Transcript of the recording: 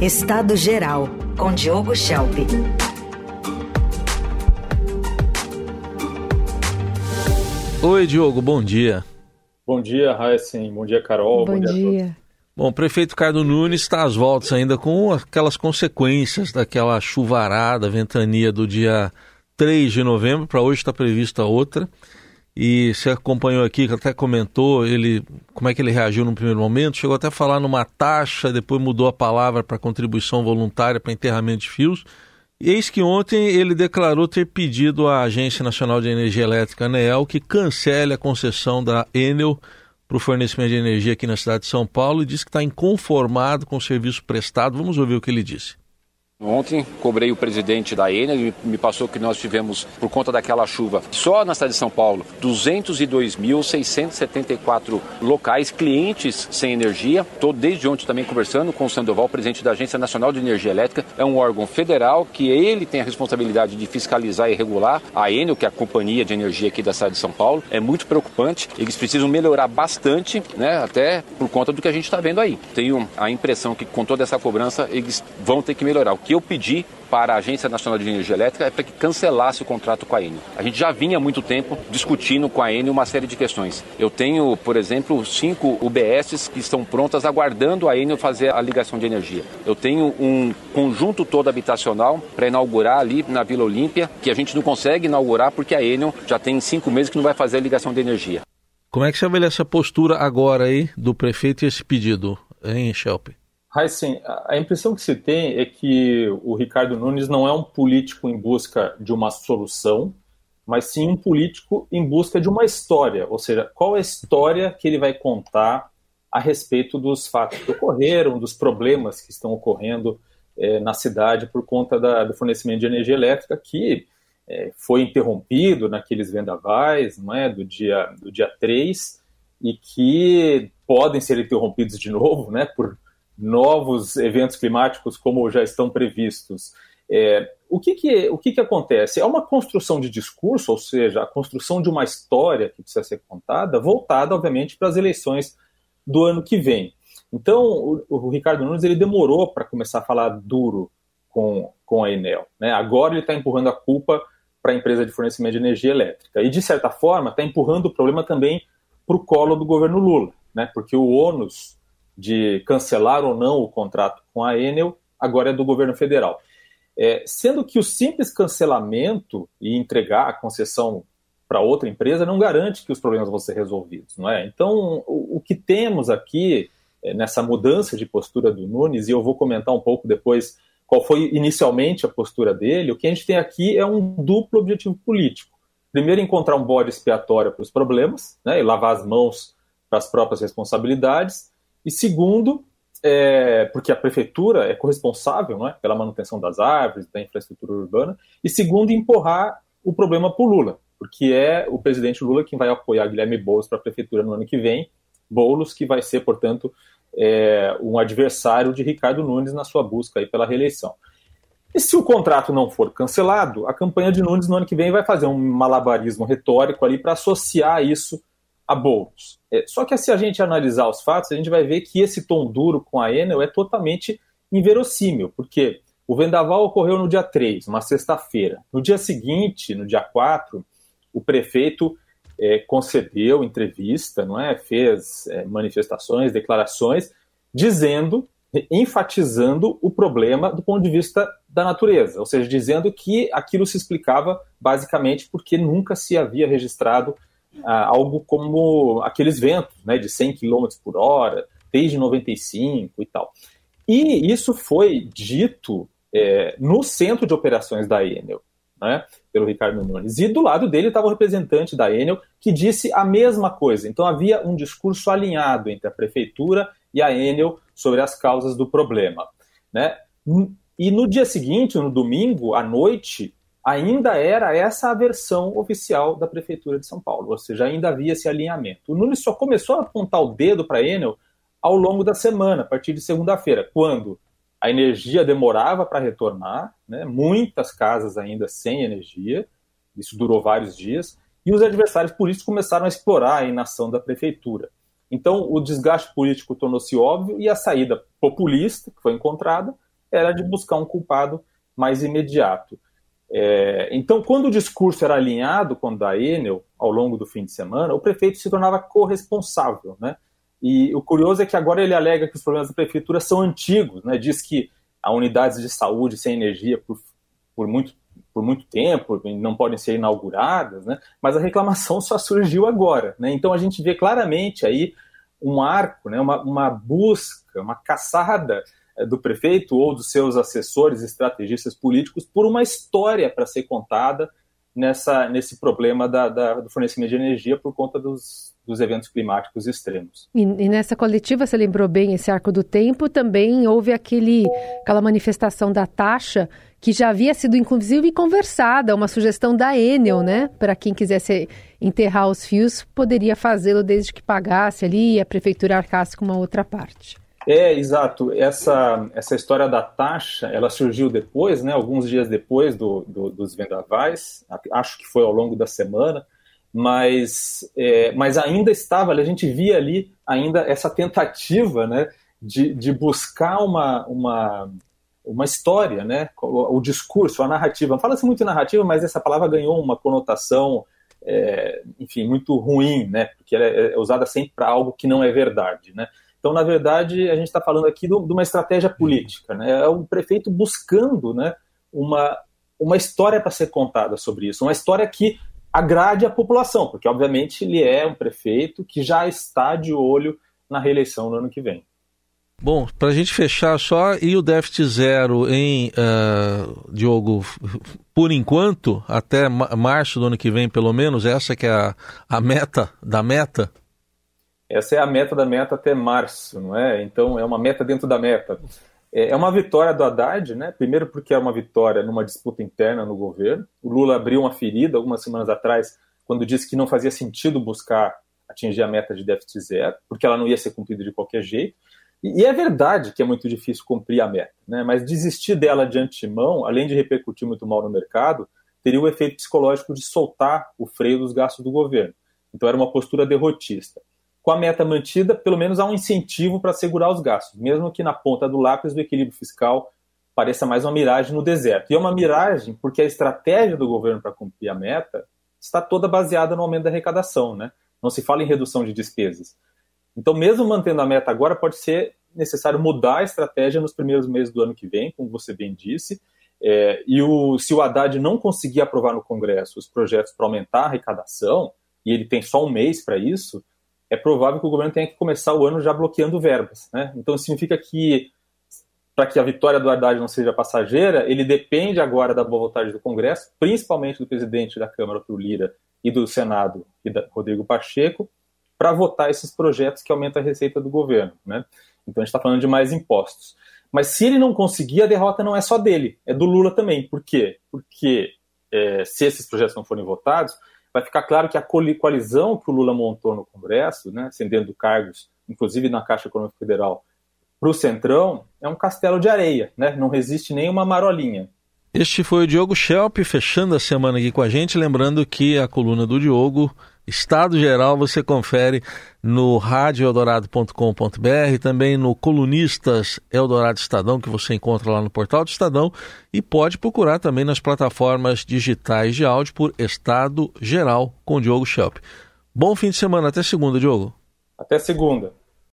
Estado Geral, com Diogo Schelp. Oi, Diogo, bom dia. Bom dia, Raíssen. Bom dia, Carol. Bom, bom dia. dia. Bom, o prefeito Ricardo Nunes está às voltas ainda com aquelas consequências daquela chuvarada, ventania do dia 3 de novembro. Para hoje está prevista outra. E você acompanhou aqui, até comentou ele como é que ele reagiu no primeiro momento, chegou até a falar numa taxa, depois mudou a palavra para contribuição voluntária para enterramento de fios. Eis que ontem ele declarou ter pedido à Agência Nacional de Energia Elétrica, ANEEL, que cancele a concessão da Enel para o fornecimento de energia aqui na cidade de São Paulo e disse que está inconformado com o serviço prestado. Vamos ouvir o que ele disse. Ontem cobrei o presidente da Enel, ele me passou que nós tivemos, por conta daquela chuva, só na cidade de São Paulo, 202.674 locais, clientes sem energia. Estou desde ontem também conversando com o Sandoval, presidente da Agência Nacional de Energia Elétrica. É um órgão federal que ele tem a responsabilidade de fiscalizar e regular a Enel, que é a companhia de energia aqui da cidade de São Paulo. É muito preocupante. Eles precisam melhorar bastante, né, até por conta do que a gente está vendo aí. Tenho a impressão que com toda essa cobrança eles vão ter que melhorar que eu pedi para a Agência Nacional de Energia Elétrica é para que cancelasse o contrato com a Enel. A gente já vinha há muito tempo discutindo com a Enel uma série de questões. Eu tenho, por exemplo, cinco UBSs que estão prontas aguardando a Enel fazer a ligação de energia. Eu tenho um conjunto todo habitacional para inaugurar ali na Vila Olímpia, que a gente não consegue inaugurar porque a Enel já tem cinco meses que não vai fazer a ligação de energia. Como é que você avalia essa postura agora aí do prefeito e esse pedido, hein, Shelp? Heisen, a impressão que se tem é que o Ricardo Nunes não é um político em busca de uma solução, mas sim um político em busca de uma história. Ou seja, qual é a história que ele vai contar a respeito dos fatos que ocorreram, dos problemas que estão ocorrendo é, na cidade por conta da, do fornecimento de energia elétrica, que é, foi interrompido naqueles vendavais não é, do, dia, do dia 3 e que podem ser interrompidos de novo né, por novos eventos climáticos como já estão previstos. É, o que, que, o que, que acontece? É uma construção de discurso, ou seja, a construção de uma história que precisa ser contada, voltada, obviamente, para as eleições do ano que vem. Então, o, o Ricardo Nunes ele demorou para começar a falar duro com, com a Enel. Né? Agora ele está empurrando a culpa para a empresa de fornecimento de energia elétrica. E, de certa forma, está empurrando o problema também para o colo do governo Lula, né? porque o ônus de cancelar ou não o contrato com a Enel, agora é do governo federal. É, sendo que o simples cancelamento e entregar a concessão para outra empresa não garante que os problemas vão ser resolvidos, não é? Então, o, o que temos aqui é, nessa mudança de postura do Nunes, e eu vou comentar um pouco depois qual foi inicialmente a postura dele, o que a gente tem aqui é um duplo objetivo político. Primeiro, encontrar um bode expiatório para os problemas, né, e lavar as mãos para as próprias responsabilidades, e segundo, é, porque a prefeitura é corresponsável é, pela manutenção das árvores, da infraestrutura urbana, e segundo, empurrar o problema para o Lula, porque é o presidente Lula quem vai apoiar Guilherme Boulos para a prefeitura no ano que vem, Boulos que vai ser, portanto, é, um adversário de Ricardo Nunes na sua busca aí pela reeleição. E se o contrato não for cancelado, a campanha de Nunes no ano que vem vai fazer um malabarismo retórico ali para associar isso a. É, só que se a gente analisar os fatos, a gente vai ver que esse tom duro com a Enel é totalmente inverossímil, porque o vendaval ocorreu no dia 3, uma sexta-feira. No dia seguinte, no dia 4, o prefeito é, concedeu entrevista, não é? fez é, manifestações, declarações, dizendo, enfatizando o problema do ponto de vista da natureza, ou seja, dizendo que aquilo se explicava basicamente porque nunca se havia registrado ah, algo como aqueles ventos né, de 100 km por hora, desde 95 e tal. E isso foi dito é, no centro de operações da Enel, né, pelo Ricardo Nunes. E do lado dele estava o representante da Enel, que disse a mesma coisa. Então havia um discurso alinhado entre a prefeitura e a Enel sobre as causas do problema. Né? E no dia seguinte, no domingo, à noite, ainda era essa a versão oficial da Prefeitura de São Paulo, ou seja, ainda havia esse alinhamento. O Nunes só começou a apontar o dedo para Enel ao longo da semana, a partir de segunda-feira, quando a energia demorava para retornar, né, muitas casas ainda sem energia, isso durou vários dias, e os adversários políticos começaram a explorar a inação da prefeitura. Então, o desgaste político tornou-se óbvio e a saída populista, que foi encontrada, era de buscar um culpado mais imediato. É, então, quando o discurso era alinhado com o da Enel ao longo do fim de semana, o prefeito se tornava corresponsável. Né? E o curioso é que agora ele alega que os problemas da prefeitura são antigos, né? diz que há unidades de saúde sem energia por, por, muito, por muito tempo, não podem ser inauguradas, né? mas a reclamação só surgiu agora. Né? Então a gente vê claramente aí um arco, né? uma, uma busca, uma caçada do prefeito ou dos seus assessores, estrategistas políticos, por uma história para ser contada nessa, nesse problema da, da, do fornecimento de energia por conta dos, dos eventos climáticos extremos. E, e, nessa coletiva, você lembrou bem esse arco do tempo, também houve aquele, aquela manifestação da taxa que já havia sido inclusive conversada, uma sugestão da Enel, né? Para quem quisesse enterrar os fios, poderia fazê-lo desde que pagasse ali e a prefeitura arcasse com uma outra parte. É, exato. Essa, essa história da taxa, ela surgiu depois, né, alguns dias depois do, do dos vendavais, acho que foi ao longo da semana, mas, é, mas ainda estava, a gente via ali ainda essa tentativa né, de, de buscar uma, uma, uma história, né, o, o discurso, a narrativa. Fala-se muito em narrativa, mas essa palavra ganhou uma conotação, é, enfim, muito ruim, né, porque ela é, é usada sempre para algo que não é verdade, né. Então, na verdade, a gente está falando aqui de uma estratégia política. Né? É o prefeito buscando né, uma, uma história para ser contada sobre isso, uma história que agrade a população, porque, obviamente, ele é um prefeito que já está de olho na reeleição no ano que vem. Bom, para a gente fechar só, e o déficit zero em, uh, Diogo, por enquanto, até março do ano que vem, pelo menos, essa que é a, a meta da meta? Essa é a meta da meta até março, não é? Então é uma meta dentro da meta. É, é uma vitória do Haddad, né? Primeiro porque é uma vitória numa disputa interna no governo. O Lula abriu uma ferida algumas semanas atrás quando disse que não fazia sentido buscar atingir a meta de déficit zero, porque ela não ia ser cumprida de qualquer jeito. E, é verdade que é muito difícil cumprir a meta, né? Mas desistir dela de antemão, além de repercutir muito mal no mercado, teria o efeito psicológico de soltar o freio dos gastos do governo. Então era uma postura derrotista com a meta mantida, pelo menos há um incentivo para segurar os gastos, mesmo que na ponta do lápis do equilíbrio fiscal pareça mais uma miragem no deserto. E é uma miragem porque a estratégia do governo para cumprir a meta está toda baseada no aumento da arrecadação, né? Não se fala em redução de despesas. Então, mesmo mantendo a meta agora, pode ser necessário mudar a estratégia nos primeiros meses do ano que vem, como você bem disse. É, e o, se o Haddad não conseguir aprovar no Congresso os projetos para aumentar a arrecadação, e ele tem só um mês para isso, é provável que o governo tenha que começar o ano já bloqueando verbas. Né? Então, significa que, para que a vitória do Haddad não seja passageira, ele depende agora da boa vontade do Congresso, principalmente do presidente da Câmara, o Lira, e do Senado, e da Rodrigo Pacheco, para votar esses projetos que aumentam a receita do governo. Né? Então, a gente está falando de mais impostos. Mas se ele não conseguir, a derrota não é só dele, é do Lula também. Por quê? Porque é, se esses projetos não forem votados, vai ficar claro que a coalizão que o Lula montou no Congresso, né, acendendo cargos, inclusive na Caixa Econômica Federal, para o Centrão, é um castelo de areia, né? não resiste nem uma marolinha. Este foi o Diogo Schelp, fechando a semana aqui com a gente. Lembrando que a coluna do Diogo, Estado Geral, você confere no radioeldorado.com.br, também no Colunistas Eldorado Estadão, que você encontra lá no portal do Estadão, e pode procurar também nas plataformas digitais de áudio por Estado Geral com Diogo Schelp. Bom fim de semana, até segunda, Diogo. Até segunda.